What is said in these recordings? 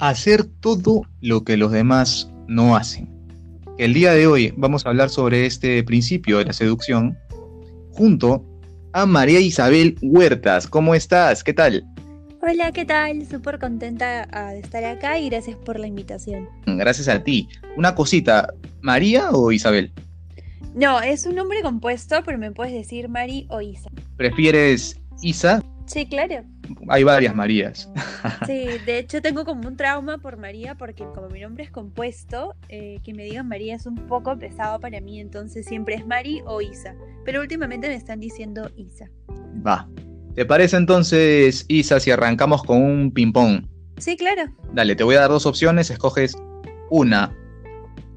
hacer todo lo que los demás no hacen. El día de hoy vamos a hablar sobre este principio de la seducción junto a María Isabel Huertas. ¿Cómo estás? ¿Qué tal? Hola, ¿qué tal? Súper contenta ah, de estar acá y gracias por la invitación. Gracias a ti. Una cosita, ¿María o Isabel? No, es un nombre compuesto, pero me puedes decir Mari o Isa. ¿Prefieres Isa? Sí, claro. Hay varias Marías. Sí, de hecho tengo como un trauma por María porque como mi nombre es compuesto, eh, que me digan María es un poco pesado para mí, entonces siempre es Mari o Isa. Pero últimamente me están diciendo Isa. Va. ¿Te parece entonces, Isa, si arrancamos con un ping-pong? Sí, claro. Dale, te voy a dar dos opciones, escoges una.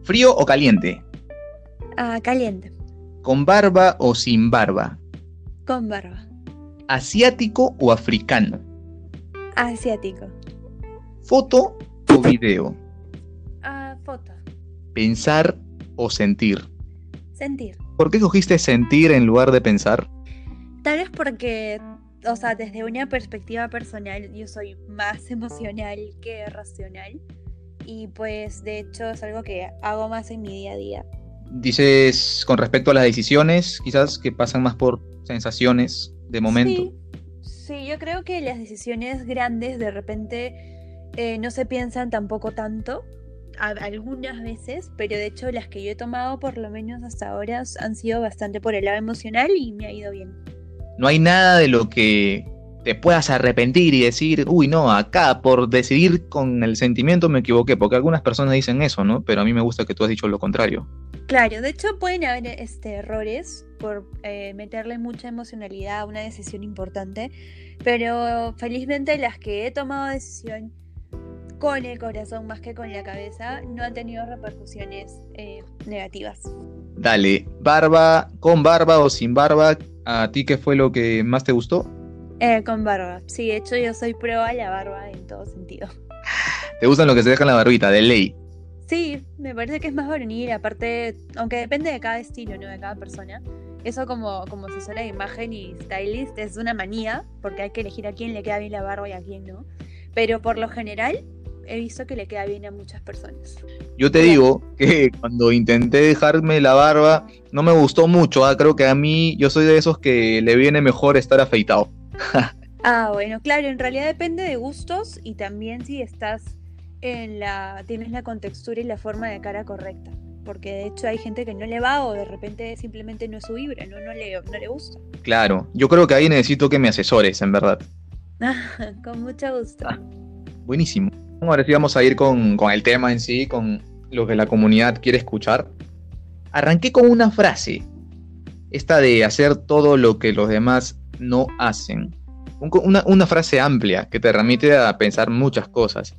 ¿Frío o caliente? Ah, caliente. ¿Con barba o sin barba? Con barba. ¿Asiático o africano? Asiático. ¿Foto o video? Ah, foto. ¿Pensar o sentir? Sentir. ¿Por qué escogiste sentir en lugar de pensar? Tal vez porque, o sea, desde una perspectiva personal, yo soy más emocional que racional. Y pues de hecho es algo que hago más en mi día a día. Dices con respecto a las decisiones, quizás que pasan más por sensaciones de momento. Sí, yo creo que las decisiones grandes de repente eh, no se piensan tampoco tanto, algunas veces, pero de hecho las que yo he tomado por lo menos hasta ahora han sido bastante por el lado emocional y me ha ido bien. No hay nada de lo que te puedas arrepentir y decir, uy, no, acá por decidir con el sentimiento me equivoqué, porque algunas personas dicen eso, ¿no? Pero a mí me gusta que tú has dicho lo contrario. Claro, de hecho pueden haber este, errores por eh, meterle mucha emocionalidad a una decisión importante, pero felizmente las que he tomado decisión con el corazón más que con la cabeza no han tenido repercusiones eh, negativas. Dale, barba, con barba o sin barba, ¿a ti qué fue lo que más te gustó? Eh, con barba. Sí, de hecho yo soy pro a la barba en todo sentido. ¿Te gustan lo que se deja en la barbita, de ley? Sí, me parece que es más varonil, aparte, aunque depende de cada estilo, ¿no? De cada persona. Eso como, como asesora de imagen y stylist es una manía, porque hay que elegir a quién le queda bien la barba y a quién no. Pero por lo general, he visto que le queda bien a muchas personas. Yo te digo que cuando intenté dejarme la barba, no me gustó mucho. ¿ah? Creo que a mí, yo soy de esos que le viene mejor estar afeitado. ah, bueno, claro, en realidad depende de gustos y también si estás en la, tienes la contextura y la forma de cara correcta. Porque de hecho hay gente que no le va o de repente simplemente no es su vibra, no, no, le, no le gusta. Claro, yo creo que ahí necesito que me asesores, en verdad. con mucho gusto. Ah, buenísimo. Ahora sí vamos a ir con, con el tema en sí, con lo que la comunidad quiere escuchar. Arranqué con una frase, esta de hacer todo lo que los demás no hacen. Una, frase amplia que te remite a pensar muchas cosas.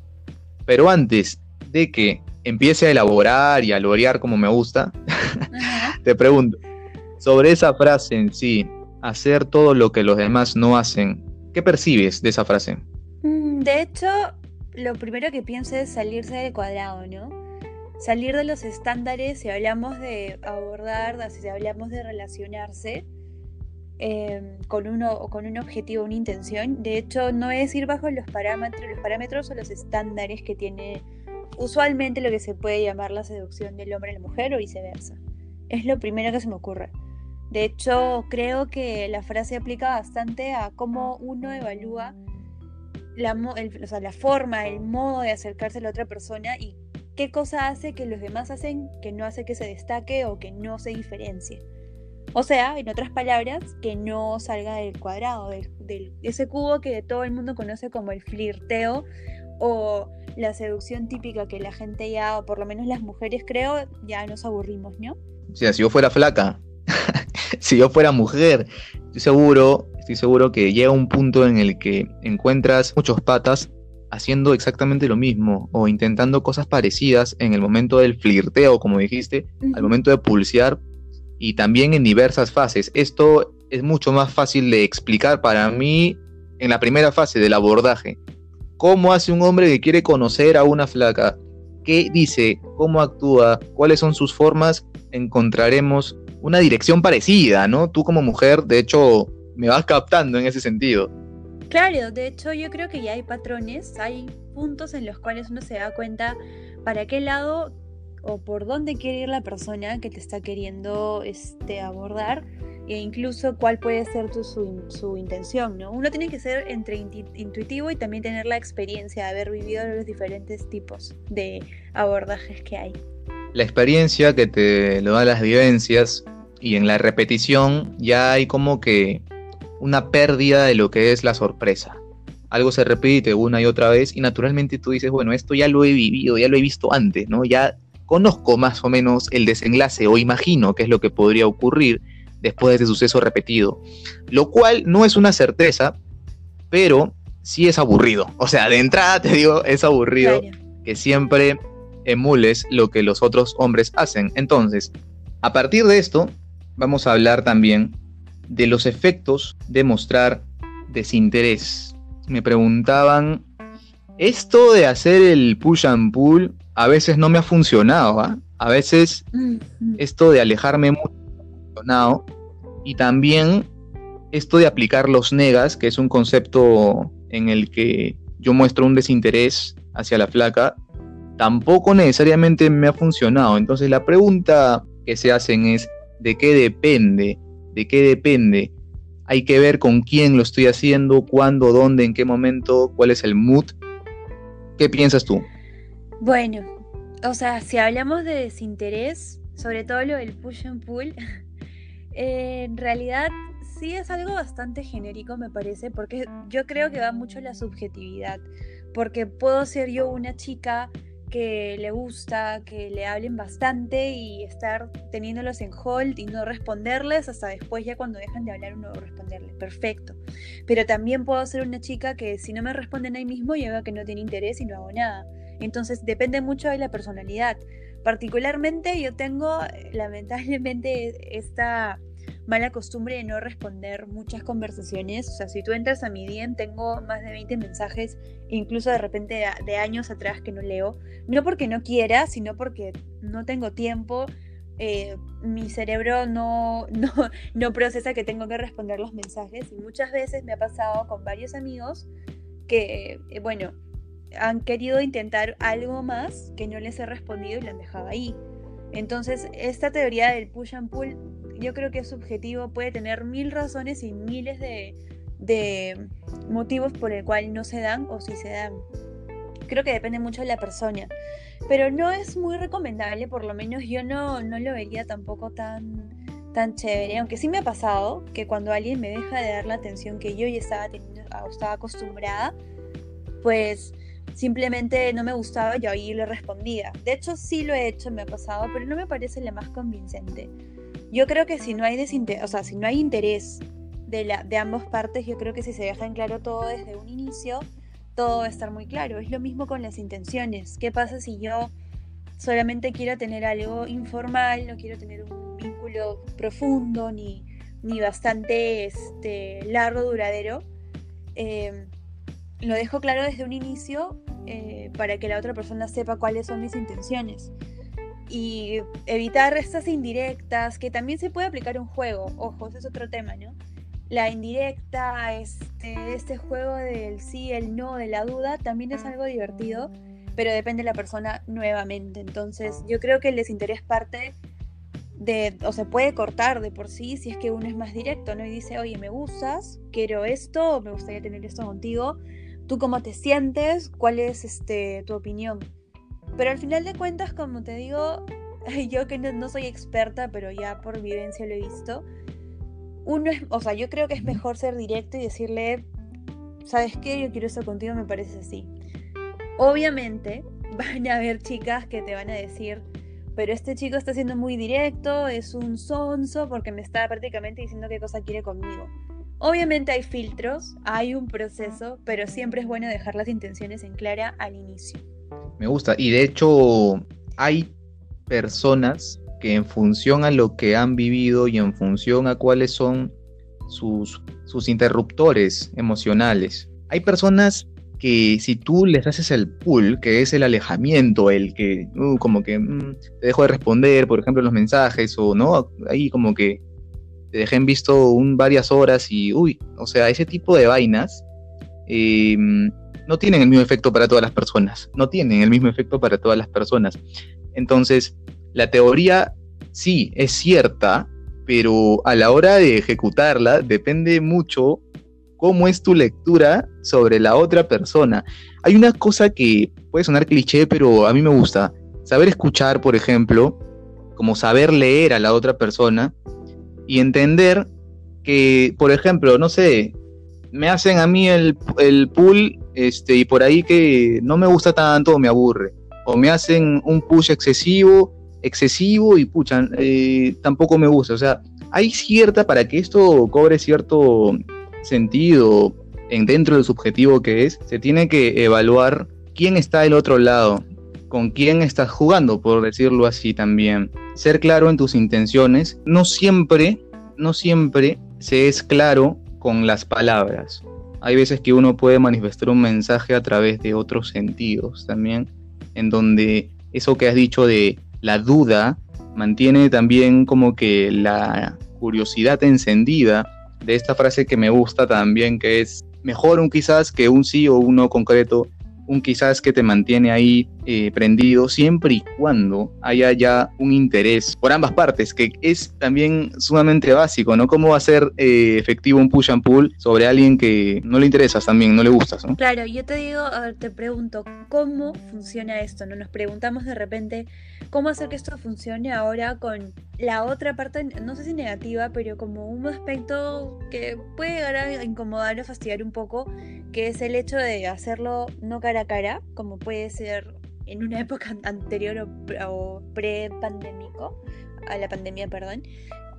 Pero antes de que empiece a elaborar y a lorear como me gusta, te pregunto, sobre esa frase en sí, hacer todo lo que los demás no hacen, ¿qué percibes de esa frase? Mm, de hecho, lo primero que pienso es salirse del cuadrado, ¿no? Salir de los estándares si hablamos de abordar, si hablamos de relacionarse, Em, con, uno, con un objetivo, una intención. De hecho, no es ir bajo los parámetros, los parámetros o los estándares que tiene usualmente lo que se puede llamar la seducción del hombre a la mujer o viceversa. Es lo primero que se me ocurre. De hecho, creo que la frase aplica bastante a cómo uno evalúa la, la forma, el modo de acercarse a la otra persona y qué cosa hace que los demás hacen que no hace que se destaque o que no se diferencie. O sea, en otras palabras, que no salga del cuadrado, del, de ese cubo que todo el mundo conoce como el flirteo o la seducción típica que la gente ya, o por lo menos las mujeres creo, ya nos aburrimos, ¿no? O sea, si yo fuera flaca, si yo fuera mujer, estoy seguro, estoy seguro que llega un punto en el que encuentras muchos patas haciendo exactamente lo mismo o intentando cosas parecidas en el momento del flirteo, como dijiste, al momento de pulsear y también en diversas fases. Esto es mucho más fácil de explicar para mí en la primera fase del abordaje. ¿Cómo hace un hombre que quiere conocer a una flaca? ¿Qué dice? ¿Cómo actúa? ¿Cuáles son sus formas? Encontraremos una dirección parecida, ¿no? Tú como mujer, de hecho, me vas captando en ese sentido. Claro, de hecho yo creo que ya hay patrones, hay puntos en los cuales uno se da cuenta para qué lado o por dónde quiere ir la persona que te está queriendo este, abordar e incluso cuál puede ser tu, su, intención, ¿no? Uno tiene que ser entre intuitivo y también tener la experiencia de haber vivido los diferentes tipos de abordajes que hay. La experiencia que te lo dan las vivencias y en la repetición ya hay como que una pérdida de lo que es la sorpresa. Algo se repite una y otra vez y naturalmente tú dices, bueno, esto ya lo he vivido, ya lo he visto antes, ¿no? Ya conozco más o menos el desenlace o imagino qué es lo que podría ocurrir después de ese suceso repetido. Lo cual no es una certeza, pero sí es aburrido. O sea, de entrada te digo, es aburrido que siempre emules lo que los otros hombres hacen. Entonces, a partir de esto, vamos a hablar también de los efectos de mostrar desinterés. Me preguntaban, esto de hacer el push and pull a veces no me ha funcionado, ¿ah? A veces esto de alejarme mucho ha funcionado. Y también esto de aplicar los negas, que es un concepto en el que yo muestro un desinterés hacia la flaca, tampoco necesariamente me ha funcionado. Entonces la pregunta que se hacen es, ¿de qué depende? ¿De qué depende? Hay que ver con quién lo estoy haciendo, cuándo, dónde, en qué momento, cuál es el mood. ¿Qué piensas tú? Bueno, o sea, si hablamos de desinterés, sobre todo lo del push and pull, en realidad sí es algo bastante genérico, me parece, porque yo creo que va mucho la subjetividad. Porque puedo ser yo una chica que le gusta que le hablen bastante y estar teniéndolos en hold y no responderles hasta después ya cuando dejan de hablar uno responderles. Perfecto. Pero también puedo ser una chica que si no me responden ahí mismo llega que no tiene interés y no hago nada. Entonces depende mucho de la personalidad. Particularmente yo tengo lamentablemente esta mala costumbre de no responder muchas conversaciones. O sea, si tú entras a mi DM, tengo más de 20 mensajes, incluso de repente de, años atrás que no leo. No porque no quiera, sino porque no tengo tiempo. Eh, mi cerebro no, no, no procesa que tengo que responder los mensajes. Y muchas veces me ha pasado con varios amigos que, eh, bueno, han querido intentar algo más que no les he respondido y lo han dejado ahí. Entonces, esta teoría del push and pull yo creo que es subjetivo, puede tener mil razones y miles de, motivos por el cual no se dan o si se dan. Creo que depende mucho de la persona. Pero no es muy recomendable, por lo menos yo no, no lo vería tampoco tan, tan chévere. Aunque sí me ha pasado que cuando alguien me deja de dar la atención que yo ya estaba, teniendo, estaba acostumbrada, pues simplemente no me gustaba y ahí le respondía. De hecho, sí lo he hecho, me ha pasado, pero no me parece la más convincente. Yo creo que si no hay o sea, si no hay interés de, la, de ambas partes, yo creo que si se deja en claro todo desde un inicio, todo va a estar muy claro. Es lo mismo con las intenciones. ¿Qué pasa si yo solamente quiero tener algo informal, no quiero tener un vínculo profundo ni, ni bastante este, largo, duradero? Em, lo dejo claro desde un inicio eh, para que la otra persona sepa cuáles son mis intenciones y evitar estas indirectas, que también se puede aplicar un juego, ojo, ese es otro tema, ¿no? La indirecta, este, este juego del sí, el no, de la duda, también es algo divertido, pero depende de la persona nuevamente. Entonces, yo creo que el desinterés parte de, o se puede cortar de por sí si es que uno es más directo, ¿no? Y dice, oye, me gustas, quiero esto, me gustaría tener esto contigo, ¿tú cómo te sientes? ¿Cuál es este, tu opinión? Pero al final de cuentas, como te digo, yo que no, soy experta, pero ya por vivencia lo he visto, uno es, o sea, yo creo que es mejor ser directo y decirle, ¿sabes qué? Yo quiero eso contigo, me parece así. Obviamente van a haber chicas que te van a decir, pero este chico está siendo muy directo, es un sonso porque me está prácticamente diciendo qué cosa quiere conmigo. Obviamente hay filtros, hay un proceso, pero siempre es bueno dejar las intenciones en clara al inicio. Me gusta. Y de hecho, hay personas que en función a lo que han vivido y en función a cuáles son sus, sus interruptores emocionales, hay personas que si tú les haces el pull, que es el alejamiento, el que uh, como que mm, te dejo de responder, por ejemplo, los mensajes, o no, ahí como que te dejé en visto un, varias horas y, uy, o sea, ese tipo de vainas eh, no tienen el mismo efecto para todas las personas, no tienen el mismo efecto para todas las personas. Entonces, la teoría sí es cierta, pero a la hora de ejecutarla depende mucho cómo es tu lectura sobre la otra persona. Hay una cosa que puede sonar cliché, pero a mí me gusta. Saber escuchar, por ejemplo, como saber leer a la otra persona y entender que, por ejemplo, no sé, me hacen a mí el, el pool este, y por ahí que no me gusta tanto o me aburre. O me hacen un push excesivo, excesivo y puchan, eh, tampoco me gusta. O sea, hay cierta, para que esto cobre cierto sentido en dentro del subjetivo que es, se tiene que evaluar quién está del otro lado, con quién estás jugando, por decirlo así también. Ser claro en tus intenciones, no siempre, no siempre se es claro con las palabras. Hay veces que uno puede manifestar un mensaje a través de otros sentidos también, en donde eso que has dicho de la duda mantiene también como que la curiosidad encendida de esta frase que me gusta también, que es mejor un quizás que un sí o un no concreto, un quizás que te mantiene ahí eh, prendido siempre y cuando haya ya un interés por ambas partes, que es también sumamente básico, ¿no? ¿Cómo va a ser eh, efectivo un push and pull sobre alguien que no le interesas también, no le gustas, ¿no? Claro, yo te digo, a ver, te pregunto, ¿cómo funciona esto? ¿No? Nos preguntamos de repente, ¿cómo hacer que esto funcione ahora con la otra parte, no sé si negativa, pero como un aspecto que puede llegar a incomodar o fastidiar un poco, que es el hecho de hacerlo no cara a cara, como puede ser en una época anterior o, pre-pandémico, a la pandemia, perdón.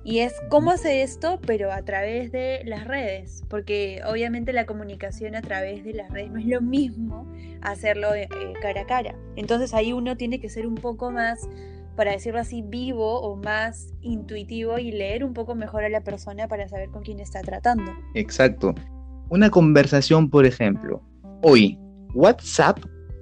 Y es cómo hacer esto, pero a través de las redes, porque obviamente la comunicación a través de las redes no es lo mismo hacerlo eh, cara a cara. Entonces ahí uno tiene que ser un poco más, para decirlo así, vivo o más intuitivo y leer un poco mejor a la persona para saber con quién está tratando. Exacto. Una conversación, por ejemplo, hoy, WhatsApp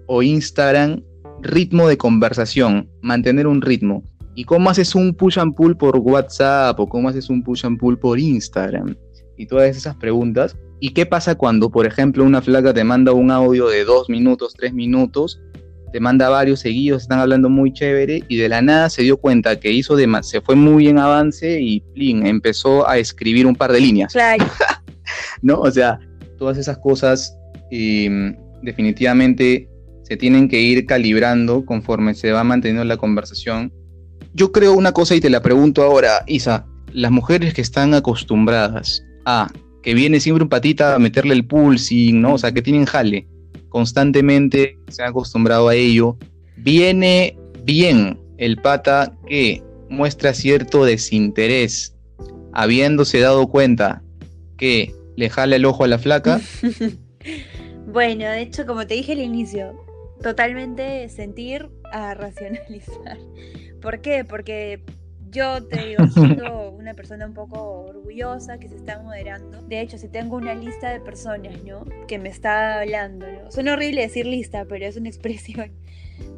o Instagram ritmo de conversación, mantener un ritmo. ¿Y cómo haces un push and pull por WhatsApp o cómo haces un push and pull por Instagram? Y todas esas preguntas. ¿Y qué pasa cuando, por ejemplo, una flaca te manda un audio de dos minutos, tres minutos, te manda varios seguidos, están hablando muy chévere y de la nada se dio cuenta que hizo de se fue muy en avance y plin, empezó a escribir un par de líneas. Claro. ¿No? O sea, todas esas cosas em, definitivamente se tienen que ir calibrando conforme se va manteniendo la conversación. Yo creo una cosa y te la pregunto ahora, Isa, las mujeres que están acostumbradas a que viene siempre un patita a meterle el pulsing, ¿no? O sea, que tienen jale constantemente, se han acostumbrado a ello, viene bien el pata que muestra cierto desinterés, habiéndose dado cuenta que le jala el ojo a la flaca. bueno, de hecho, como te dije al inicio, totalmente sentir a racionalizar. ¿Por qué? Porque yo te digo, siendo una persona un poco orgullosa que se está moderando. De hecho, si tengo una lista de personas, ¿no? Que me está hablando, ¿no? Suena horrible decir lista, pero es una expresión.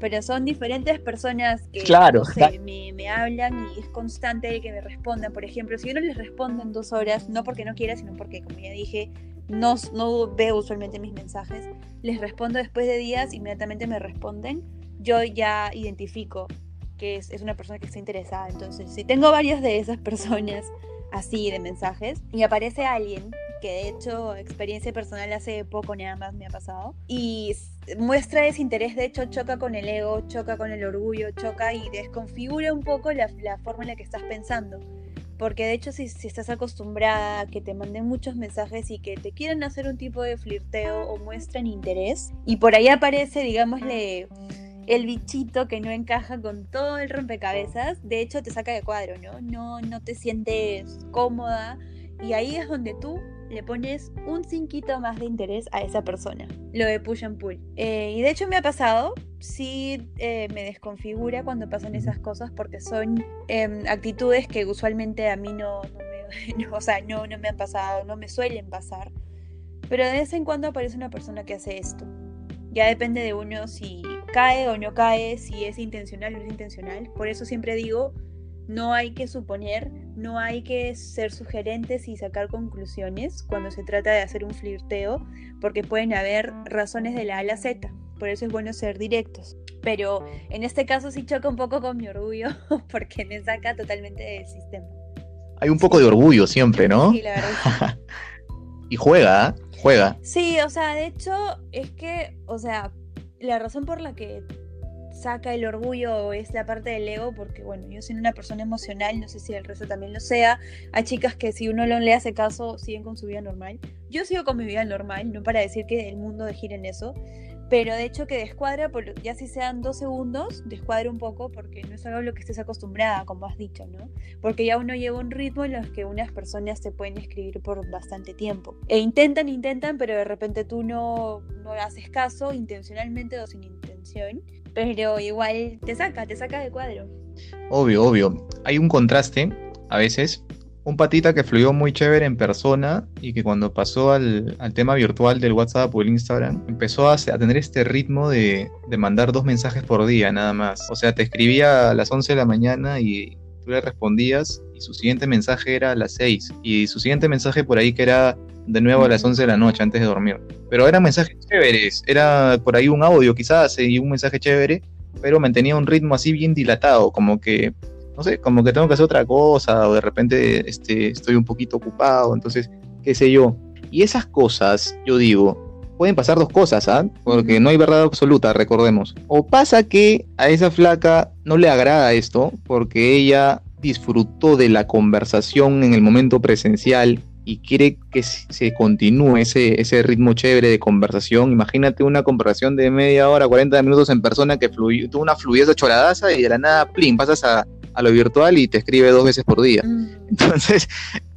Pero son diferentes personas que claro, me, me, hablan y es constante que me respondan. Por ejemplo, si yo no les respondo en dos horas, no porque no quiera, sino porque, como ya dije, no, no veo usualmente mis mensajes, les respondo después de días, inmediatamente me responden, yo ya identifico que es, una persona que está interesada. Entonces, si tengo varias de esas personas así de mensajes y aparece alguien que de hecho experiencia personal hace poco nada más me ha pasado y muestra ese interés, de hecho choca con el ego, choca con el orgullo, choca y desconfigura un poco la, la forma en la que estás pensando. Porque de hecho si, estás acostumbrada a que te manden muchos mensajes y que te quieren hacer un tipo de flirteo o muestran interés, y por ahí aparece, digámosle, el bichito que no encaja con todo el rompecabezas, de hecho te saca de cuadro, ¿no? No, no te sientes cómoda y ahí es donde tú le pones un cinquito más de interés a esa persona. Lo de push and pull. Eh, y de hecho me ha pasado, sí eh, me desconfigura cuando pasan esas cosas porque son em, actitudes que usualmente a mí no, me, o sea, no, no me han pasado, no me suelen pasar. Pero de vez en cuando aparece una persona que hace esto. Ya depende de uno si cae o no cae, si es intencional o no es intencional. Por eso siempre digo, No hay que suponer, no hay que ser sugerentes y sacar conclusiones cuando se trata de hacer un flirteo, porque pueden haber razones de la A a la Z. Por eso es bueno ser directos. Pero en este caso sí choca un poco con mi orgullo, porque me saca totalmente del sistema. Hay un poco de orgullo siempre, ¿no? Sí, la verdad. y juega, ¿eh? juega. Sí, o sea, de hecho, es que, o sea, la razón por la que saca el orgullo es la parte del ego, porque bueno, yo soy una persona emocional, no sé si el resto también lo sea. Hay chicas que si uno no le hace caso, siguen con su vida normal. Yo sigo con mi vida normal, no para decir que el mundo gira en eso, pero de hecho que descuadra, por, ya si sean dos segundos, descuadra un poco porque no es algo a lo que estés acostumbrada, como has dicho, ¿no? Porque ya uno lleva un ritmo en los que unas personas se pueden escribir por bastante tiempo. E intentan, intentan, pero de repente tú no, no haces caso intencionalmente o sin intención, pero igual te saca, te saca de cuadro. Obvio, obvio. Hay un contraste a veces un patita que fluyó muy chévere en persona y que cuando pasó al, tema virtual del WhatsApp o el Instagram, empezó a, tener este ritmo de, mandar dos mensajes por día nada más. O sea, te escribía a las 11 de la mañana y tú le respondías y su siguiente mensaje era a las 6 y su siguiente mensaje por ahí que era de nuevo a las 11 de la noche antes de dormir. Pero eran mensajes chéveres, era por ahí un audio quizás y un mensaje chévere, pero mantenía un ritmo así bien dilatado, como que no sé, como que tengo que hacer otra cosa o de repente este, estoy un poquito ocupado, entonces, qué sé yo. Y esas cosas, yo digo, pueden pasar dos cosas, ¿ah? Porque no hay verdad absoluta, recordemos. O pasa que a esa flaca no le agrada esto porque ella disfrutó de la conversación en el momento presencial y quiere que se continúe ese, ese ritmo chévere de conversación. Imagínate una conversación de media hora, 40 minutos en persona que fluyó, tuvo una fluidez choradaza y de la nada, plin, pasas a, a lo virtual y te escribe dos veces por día. Mm. Entonces,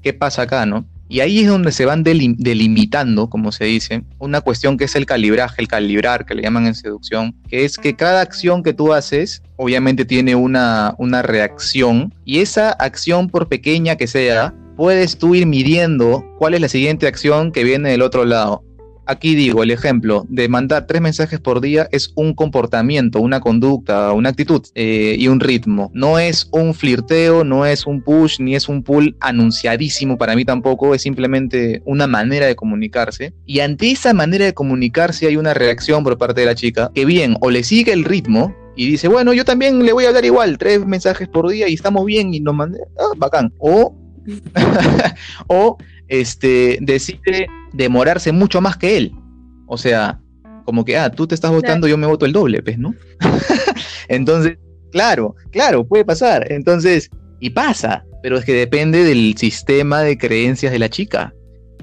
¿qué pasa acá, no? Y ahí es donde se van delimitando, como se dice, una cuestión que es el calibraje, el calibrar, que le llaman en seducción, que es que cada acción que tú haces, obviamente tiene una, una reacción, y esa acción, por pequeña que sea, puedes tú ir midiendo cuál es la siguiente acción que viene del otro lado aquí digo, el ejemplo de mandar tres mensajes por día es un comportamiento, una conducta, una actitud eh, y un ritmo. No es un flirteo, no es un push, ni es un pull anunciadísimo para mí tampoco, es simplemente una manera de comunicarse. Y ante esa manera de comunicarse hay una reacción por parte de la chica que bien o le sigue el ritmo, y dice, bueno, yo también le voy a dar igual, tres mensajes por día y estamos bien y nos mandé, ah, bacán. O, o este, decide demorarse mucho más que él. O sea, como que, ah, tú te estás votando, yo me voto el doble, pues, ¿no? Entonces, claro, claro, puede pasar. Entonces, y pasa, pero es que depende del sistema de creencias de la chica.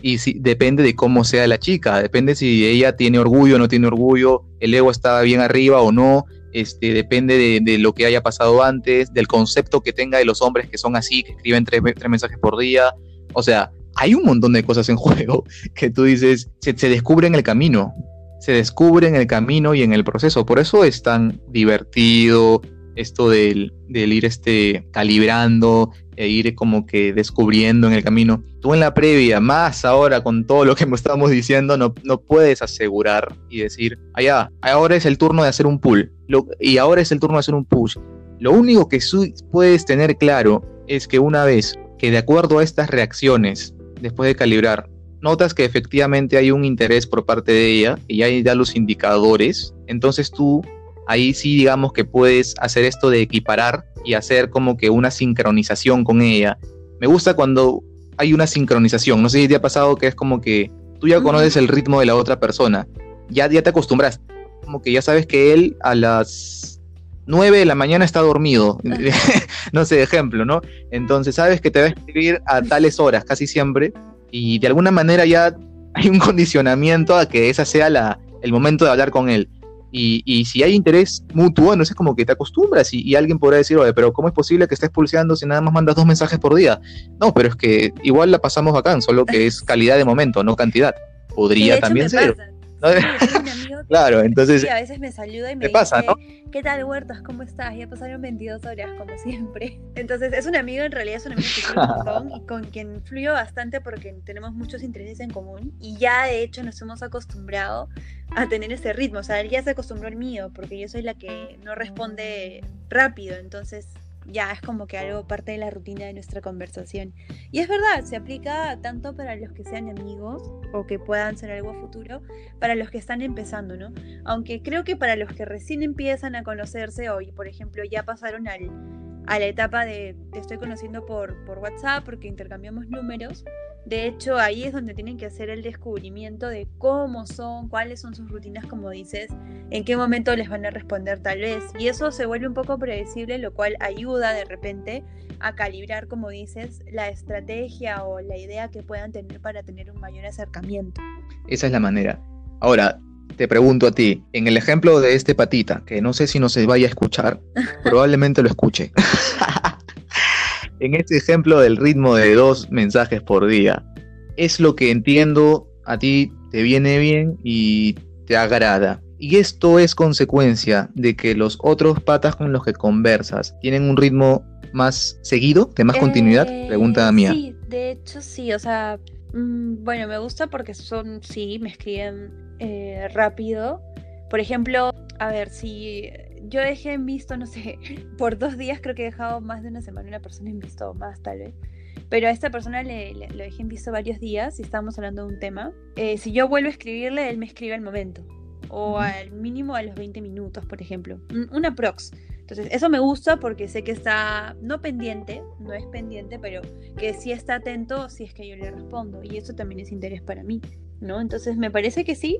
Y si, depende de cómo sea la chica, depende si ella tiene orgullo o no tiene orgullo, el ego está bien arriba o no, este, depende de, lo que haya pasado antes, del concepto que tenga de los hombres que son así, que escriben tres mensajes por día. O sea, hay un montón de cosas en juego que tú dices, se, descubre en el camino, se descubre en el camino y en el proceso. Por eso es tan divertido esto del, ir este, calibrando e ir como que descubriendo en el camino. Tú en la previa, más ahora con todo lo que estamos diciendo, no, no puedes asegurar y decir, allá, ahora es el turno de hacer un pull y ahora es el turno de hacer un push. Lo único que puedes tener claro es que una vez que de acuerdo a estas reacciones después de calibrar, notas que efectivamente hay un interés por parte de ella y hay ya los indicadores, entonces tú ahí sí digamos que puedes hacer esto de equiparar y hacer como que una sincronización con ella. Me gusta cuando hay una sincronización, no sé si te ha pasado que es como que tú ya conoces el ritmo de la otra persona, ya, ya te acostumbras, como que ya sabes que él a las 9 de la mañana está dormido, no sé, ejemplo, ¿no? Entonces sabes que te va a escribir a tales horas casi siempre y de alguna manera ya hay un condicionamiento a que esa sea la, el momento de hablar con él. Y, si hay interés mutuo, no es como que te acostumbras y, alguien podrá decir, oye, pero ¿cómo es posible que estés pulseando si nada más mandas dos mensajes por día? No, pero es que igual la pasamos bacán, solo que es calidad de momento, no cantidad. Podría también ser. claro, entonces. a veces me saluda y me pasa, dice, ¿qué tal, Huertas? ¿Cómo estás? Ya pasaron 22 horas, como siempre. Entonces, es un amigo, en realidad es un amigo que un montón y con quien fluyo bastante porque tenemos muchos intereses en común y ya, de hecho, nos hemos acostumbrado a tener ese ritmo. O sea, él ya se acostumbró al mío porque yo soy la que no responde rápido, entonces ya es como que algo parte de la rutina de nuestra conversación. Y es verdad, se aplica tanto para los que sean amigos o que puedan ser algo futuro, para los que están empezando, ¿no? Aunque creo que para los que recién empiezan a conocerse hoy, por ejemplo, ya pasaron al, a la etapa de te estoy conociendo por, por WhatsApp porque intercambiamos números. De hecho, ahí es donde tienen que hacer el descubrimiento de cómo son, cuáles son sus rutinas, como dices, en qué momento les van a responder tal vez. Y eso se vuelve un poco predecible, lo cual ayuda de repente a calibrar, como dices, la estrategia o la idea que puedan tener para tener un mayor acercamiento. Esa es la manera. Ahora, te pregunto a ti, en el ejemplo de este patita, que no sé si no se vaya a escuchar, probablemente lo escuche. en este ejemplo del ritmo de dos mensajes por día, es lo que entiendo a ti te viene bien y te agrada. Y esto es consecuencia de que los otros patas con los que conversas tienen un ritmo más seguido, de más continuidad, Eh, pregunta mía. Sí, de hecho sí, o sea, mm, bueno, me gusta porque son, sí, me escriben eh, rápido. Por ejemplo, a ver, si yo dejé en visto, no sé, por dos días creo que he dejado más de una semana una persona en visto más tal vez. Pero a esta persona le, le- lo dejé en visto varios días y estábamos hablando de un tema. Eh, si yo vuelvo a escribirle, él me escribe al momento. O al mínimo a los 20 minutos, por ejemplo. Un- Una prox. Entonces, eso me gusta porque sé que está, no pendiente, no es pendiente, pero que sí está atento si es que yo le respondo. Y eso también es interés para mí, ¿no? Entonces, me parece que sí.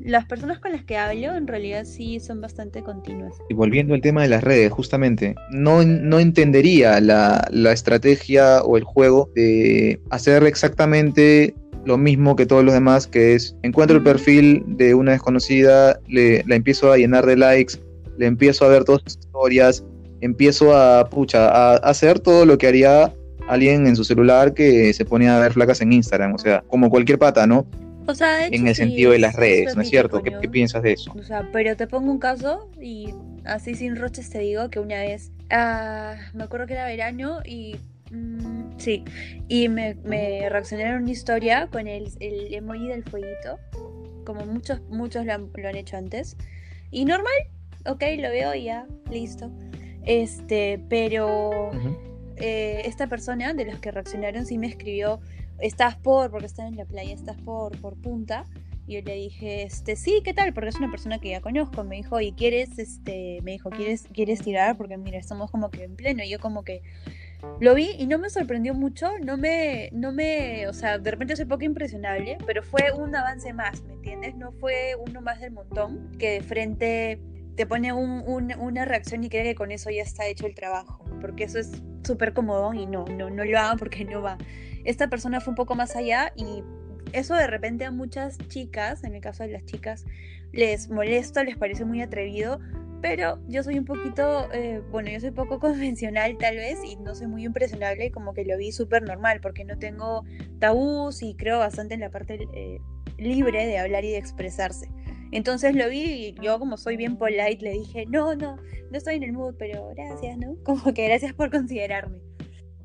Las personas con las que hablo en realidad sí son bastante continuas. Y volviendo al tema de las redes, justamente, no, no entendería la, la estrategia o el juego de hacer exactamente lo mismo que todos los demás, que es encuentro el perfil de una desconocida, le, la empiezo a llenar de likes, le empiezo a ver todas sus historias, empiezo a, pucha, a hacer todo lo que haría alguien en su celular que se pone a ver flacas en Instagram, o sea, como cualquier pata, ¿no? O sea, de hecho, En el sí, sentido de las es redes, ¿no es cierto? ¿Qué, piensas de eso? O sea, pero te pongo un caso y así sin roches te digo que una vez, ah, me acuerdo que era verano y mm, sí, y me, me reaccionaron una historia con el, el emoji del fueguito, como muchos, muchos lo han, lo han hecho antes. Y normal, ok, lo veo y ya, listo. Este, pero eh, esta persona de los que reaccionaron sí me escribió, estás por, porque están en la playa, estás por, por punta. Y yo le dije, este, sí, ¿qué tal? Porque es una persona que ya conozco. Me dijo, ¿y quieres, este, me dijo, ¿quieres, quieres tirar? Porque mira, estamos como que en pleno. Y yo como que lo vi y no me sorprendió mucho, no me, no me, o sea, de repente soy poco impresionable, pero fue un avance más, ¿me entiendes? No fue uno más del montón que de frente te pone un- un- una reacción y cree que con eso ya está hecho el trabajo, porque eso es súper cómodo y no, no, no lo hagan porque no va. Esta persona fue un poco más allá y eso de repente a muchas chicas, en el caso de las chicas, les molesta, les parece muy atrevido, pero yo soy un poquito, eh, bueno, yo soy poco convencional tal vez y no soy muy impresionable y como que lo vi súper normal porque no tengo tabús y creo bastante en la parte eh, libre de hablar y de expresarse. Entonces lo vi y yo como soy bien polite le dije, no, no, no estoy en el mood, pero gracias, ¿no? Como que gracias por considerarme.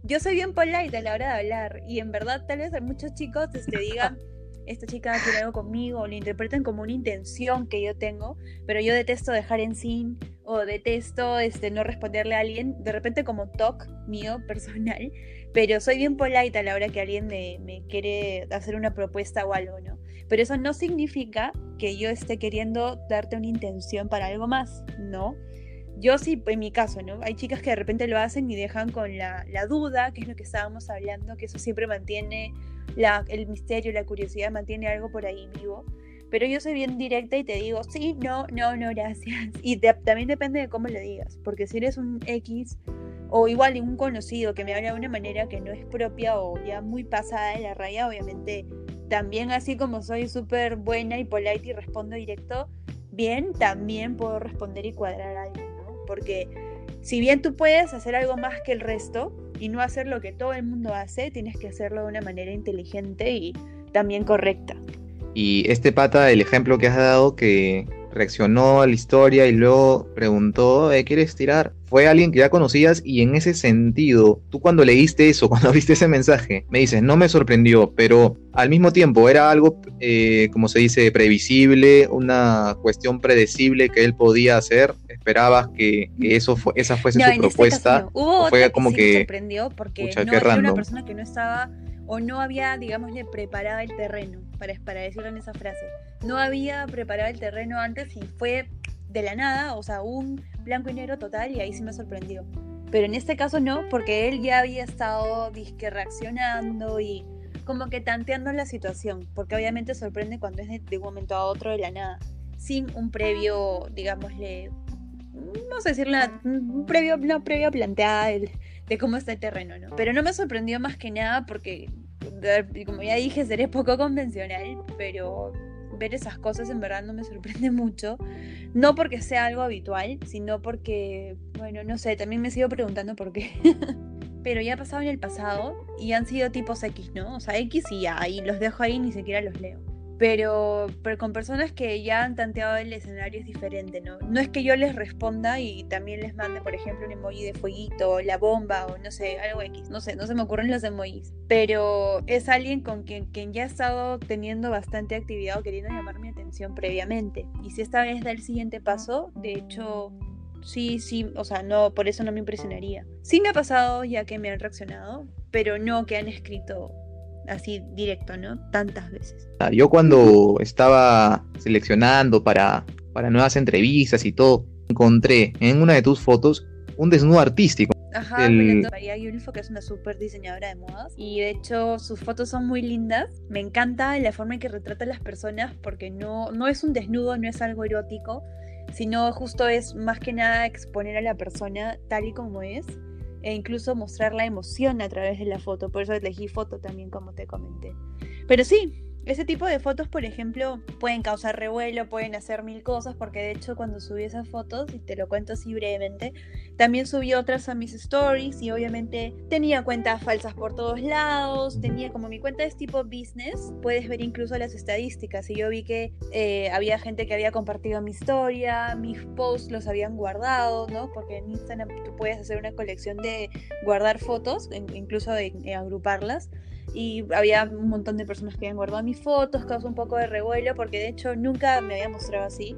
Yo soy bien polite a la hora de hablar y en verdad tal vez muchos chicos este, digan, esta chica quiere algo conmigo o lo interpreten como una intención que yo tengo, pero yo detesto dejar en sin o detesto este, no responderle a alguien, de repente como talk mío personal, pero soy bien polite a la hora que alguien me, me quiere hacer una propuesta o algo, ¿no? Pero eso no significa que yo esté queriendo darte una intención para algo más, ¿no? Yo sí, en mi caso, ¿no? Hay chicas que de repente lo hacen y dejan con la, la duda, que es lo que estábamos hablando, que eso siempre mantiene la, el misterio, la curiosidad, mantiene algo por ahí vivo. Pero yo soy bien directa y te digo, sí, no, no, no, gracias. Y también depende de cómo lo digas, porque si eres un X o igual un conocido que me habla de una manera que no es propia o ya muy pasada de la raya, obviamente también así como soy súper buena y polite y respondo directo, bien, también puedo responder y cuadrar algo. Porque si bien tú puedes hacer algo más que el resto y no hacer lo que todo el mundo hace, tienes que hacerlo de una manera inteligente y también correcta. Y este pata, el ejemplo que has dado, que reaccionó a la historia y luego preguntó, ¿eh, ¿quieres tirar? Fue alguien que ya conocías y en ese sentido, tú cuando leíste eso, cuando viste ese mensaje, me dices, no me sorprendió, pero al mismo tiempo era algo, eh, como se dice, previsible, una cuestión predecible que él podía hacer. Esperabas que, eso fue, esa fuese su este propuesta. Hubo fue como que, me sorprendió porque no, era una persona que no estaba o no había, digámosle, preparado el terreno, para, para decirlo en esa frase. No había preparado el terreno antes y fue de la nada, o sea, un blanco y negro total y ahí sí me sorprendió. Pero en este caso no, porque él ya había estado disque reaccionando y como que tanteando la situación, porque obviamente sorprende cuando es de, un momento a otro de la nada, sin un previo, digámosle, vamos a decirle, un previo, una previa planteada de, de cómo está el terreno, ¿no? Pero no me sorprendió más que nada porque como ya dije, seré poco convencional, pero ver esas cosas en verdad no me sorprende mucho. No porque sea algo habitual, sino porque, bueno, no sé, también me sigo preguntando por qué. pero ya ha pasado en el pasado y han sido tipos X, ¿no? O sea, X y ya, y los dejo ahí, ni siquiera los leo pero, pero con personas que ya han tanteado el escenario es diferente, ¿no? No es que yo les responda y también les mande, por ejemplo, un emoji de fueguito, la bomba o no sé, algo X, no sé, no se me ocurren los emojis, pero es alguien con quien, quien ya ha estado teniendo bastante actividad o queriendo llamar mi atención previamente. Y si esta vez da el siguiente paso, de hecho, sí, sí, o sea, no, por eso no me impresionaría. Sí me ha pasado ya que me han reaccionado, pero no que han escrito así directo, ¿no? Tantas veces. Yo cuando estaba seleccionando para, para nuevas entrevistas y todo, encontré en una de tus fotos un desnudo artístico. Ajá, el... María Yulfo, que es una súper diseñadora de modas. Y de hecho, sus fotos son muy lindas. Me encanta la forma en que retrata a las personas, porque no, no es un desnudo, no es algo erótico, sino justo es más que nada exponer a la persona tal y como es e incluso mostrar la emoción a través de la foto. Por eso elegí foto también, como te comenté. Pero sí, ese tipo de fotos, por ejemplo, pueden causar revuelo, pueden hacer mil cosas, porque de hecho cuando subí esas fotos, y te lo cuento así brevemente, también subí otras a mis stories y obviamente tenía cuentas falsas por todos lados, tenía como mi cuenta es tipo business, puedes ver incluso las estadísticas y yo vi que eh, había gente que había compartido mi historia, mis posts los habían guardado, ¿no? Porque en Instagram tú puedes hacer una colección de guardar fotos, incluso de agruparlas y había un montón de personas que habían guardado mis fotos, causó un poco de revuelo porque de hecho nunca me había mostrado así.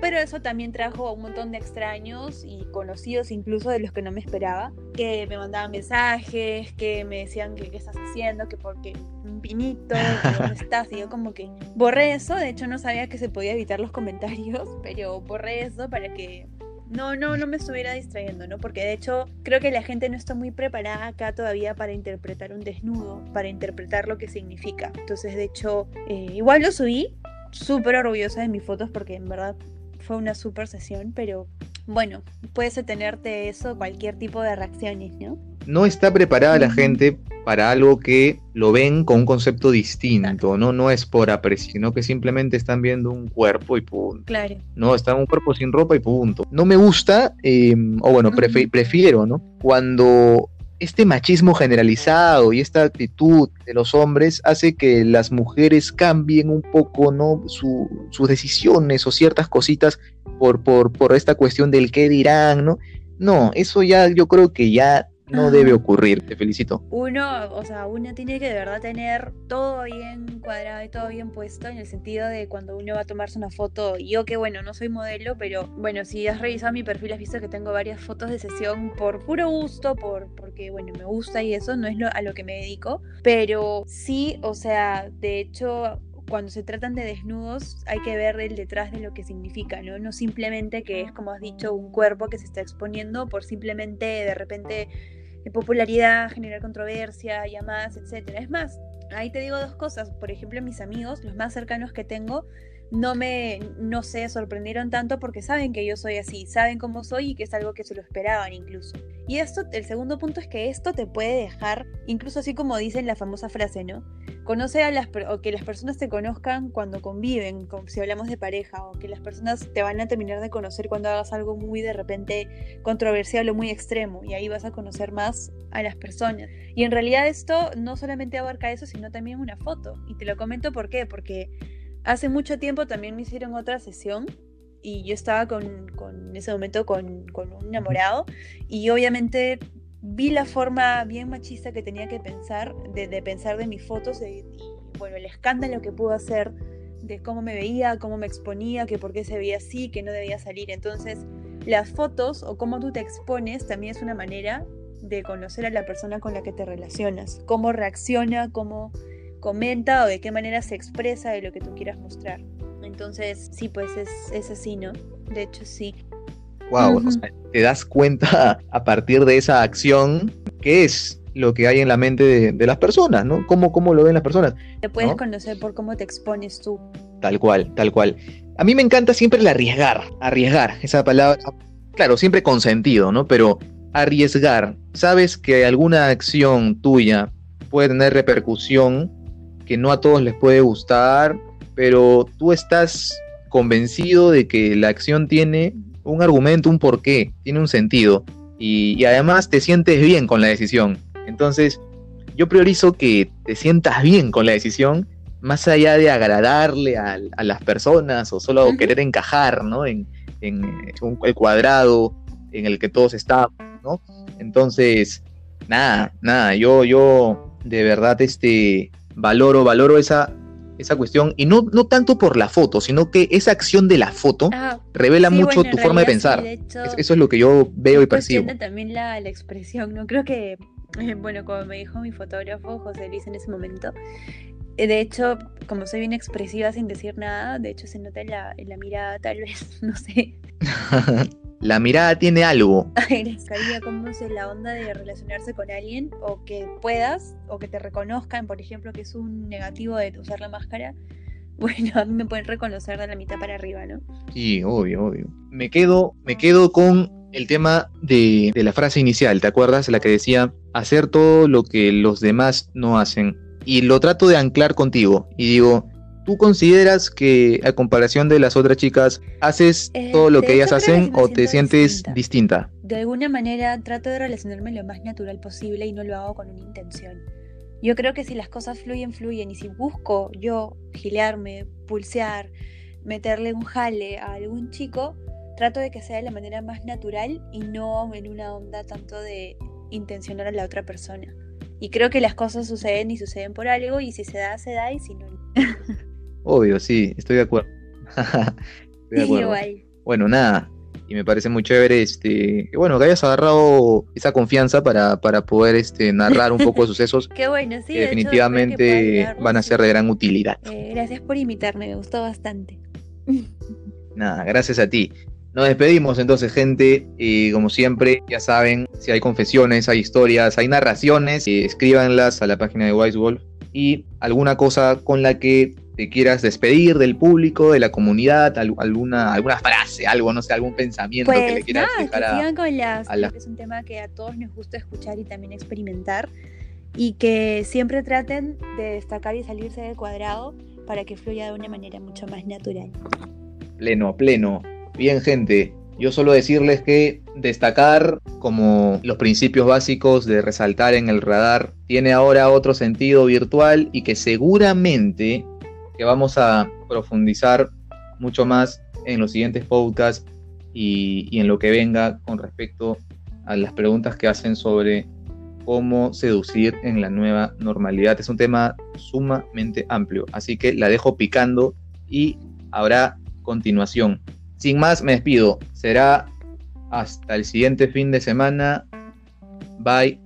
Pero eso también trajo a un montón de extraños y conocidos incluso de los que no me esperaba, que me mandaban mensajes, que me decían que qué estás haciendo, que porque un pinito, que dónde estás, y yo como que borré eso, de hecho no sabía que se podía evitar los comentarios, pero borré eso para que no, no, no me estuviera distrayendo, ¿no? Porque de hecho creo que la gente no está muy preparada acá todavía para interpretar un desnudo, para interpretar lo que significa. Entonces, de hecho, eh, igual lo subí, súper orgullosa de mis fotos porque en verdad fue una súper sesión, pero bueno, puedes tenerte eso, cualquier tipo de reacciones, ¿no? No está preparada la gente para algo que lo ven con un concepto distinto, ¿no? No es por aprecio, sino que simplemente están viendo un cuerpo y punto. Claro. No, está un cuerpo sin ropa y punto. No me gusta, em, o bueno, prefiero, ¿no? Cuando este machismo generalizado y esta actitud de los hombres hace que las mujeres cambien un poco, ¿no? sus decisiones o ciertas cositas por, por, por esta cuestión del qué dirán, ¿no? No, eso ya yo creo que ya no debe ocurrir, te felicito. Uno, o sea, uno tiene que de verdad tener todo bien cuadrado y todo bien puesto en el sentido de cuando uno va a tomarse una foto, yo que bueno, no soy modelo, pero bueno, si has revisado mi perfil has visto que tengo varias fotos de sesión por puro gusto, por porque bueno, me gusta y eso no es lo, a lo que me dedico, pero sí, o sea, de hecho cuando se tratan de desnudos hay que ver el detrás de lo que significa, ¿no? No simplemente que es, como has dicho, un cuerpo que se está exponiendo por simplemente de repente de popularidad, generar controversia, llamadas, etc. Es más, ahí te digo dos cosas. Por ejemplo, mis amigos, los más cercanos que tengo, no me, no sé, sorprendieron tanto porque saben que yo soy así, saben cómo soy y que es algo que se lo esperaban incluso. Y esto, el segundo punto es que esto te puede dejar, incluso así como dicen la famosa frase, ¿no? Conoce a las, o que las personas te conozcan cuando conviven, si hablamos de pareja, o que las personas te van a terminar de conocer cuando hagas algo muy de repente controversial o muy extremo, y ahí vas a conocer más a las personas. Y en realidad esto no solamente abarca eso, sino también una foto. Y te lo comento por qué, porque Hace mucho tiempo también me hicieron otra sesión y yo estaba con, en ese momento con, un enamorado y obviamente vi la forma bien machista que tenía que pensar, de, pensar de mis fotos y, bueno, el escándalo que pudo hacer de cómo me veía, cómo me exponía, que por qué se veía así, que no debía salir. Entonces, las fotos o cómo tú te expones también es una manera de conocer a la persona con la que te relacionas, cómo reacciona, cómo comenta o de qué manera se expresa de lo que tú quieras mostrar. Entonces, sí, pues es, es así, ¿no? De hecho, sí. Wow, te das cuenta a partir de esa acción qué es lo que hay en la mente de, las personas, ¿no? ¿Cómo, ¿Cómo, lo ven las personas? Te puedes conocer por cómo te expones tú. Tal cual, tal cual. A mí me encanta siempre el arriesgar, arriesgar, esa palabra, claro, siempre con sentido, ¿no? Pero arriesgar, sabes que alguna acción tuya puede tener repercusión, que no a todos les puede gustar, pero tú estás convencido de que la acción tiene un argumento, un porqué, tiene un sentido. Y, además te sientes bien con la decisión. Entonces, yo priorizo que te sientas bien con la decisión, más allá de agradarle a, las personas o solo querer encajar ¿no? en, el cuadrado en el que todos estamos. ¿no? Entonces, nada, nada, yo, yo de verdad este, valoro, valoro esa, esa cuestión, y no, no tanto por la foto, sino que esa acción de la foto ah, revela mucho tu forma de pensar. eso es lo que yo veo y percibo. También la, la expresión, ¿no? Creo que, bueno, como me dijo mi fotógrafo José Luis en ese momento, de hecho, como soy bien expresiva sin decir nada, de hecho se nota en la, en la mirada, tal vez, no sé. la mirada tiene algo. Agregaría cómo es la onda de relacionarse con alguien o que puedas o que te reconozcan, por ejemplo, que es un negativo de usar la máscara. Bueno, a mí me pueden reconocer de la mitad para arriba, ¿no? Sí, obvio, obvio. Me quedo, me quedo con el tema de, de la frase inicial, ¿te acuerdas? La que decía, hacer todo lo que los demás no hacen. Y lo trato de anclar contigo y digo, ¿Tú consideras que a comparación de las otras chicas haces eh, todo lo que ellas hacen o te sientes distinta. De alguna manera trato de relacionarme lo más natural posible y no lo hago con una intención. Yo creo que si las cosas fluyen, fluyen y si busco yo gilearme, pulsear, meterle un jale a algún chico, trato de que sea de la manera más natural y no en una onda tanto de intencionar a la otra persona. Y creo que las cosas suceden y suceden por algo y si se da, se da y si no... Obvio, sí, estoy de acuerdo. Bueno, nada, y me parece muy chévere este bueno que hayas agarrado esa confianza para, para poder este narrar un poco de sucesos Qué bueno, sí, que definitivamente van a ser de gran utilidad. Eh, gracias por invitarme me gustó bastante. Nada gracias a ti nos despedimos entonces gente y como siempre ya saben si hay confesiones hay historias hay narraciones eh, escríbanlas a la página de Wise Wolf y alguna cosa con la que te quieras despedir del público, de la comunidad, alguna, alguna frase, algo, no sé, algún pensamiento que le pues quieras dejar a, con las, Es un tema que a todos nos gusta escuchar y también experimentar y que siempre traten de destacar y salirse del cuadrado para que fluya de una manera mucho más natural. Pleno, pleno. Bien, gente. Yo solo decirles que destacar como los principios básicos de resaltar en el radar tiene ahora otro sentido virtual y que seguramente que vamos a profundizar mucho más en los siguientes podcasts y, en lo que venga con respecto a las preguntas que hacen sobre cómo seducir en la nueva normalidad. Es un tema sumamente amplio, así que la dejo picando y habrá continuación. Sin más, me despido. Será hasta el siguiente fin de semana. Bye.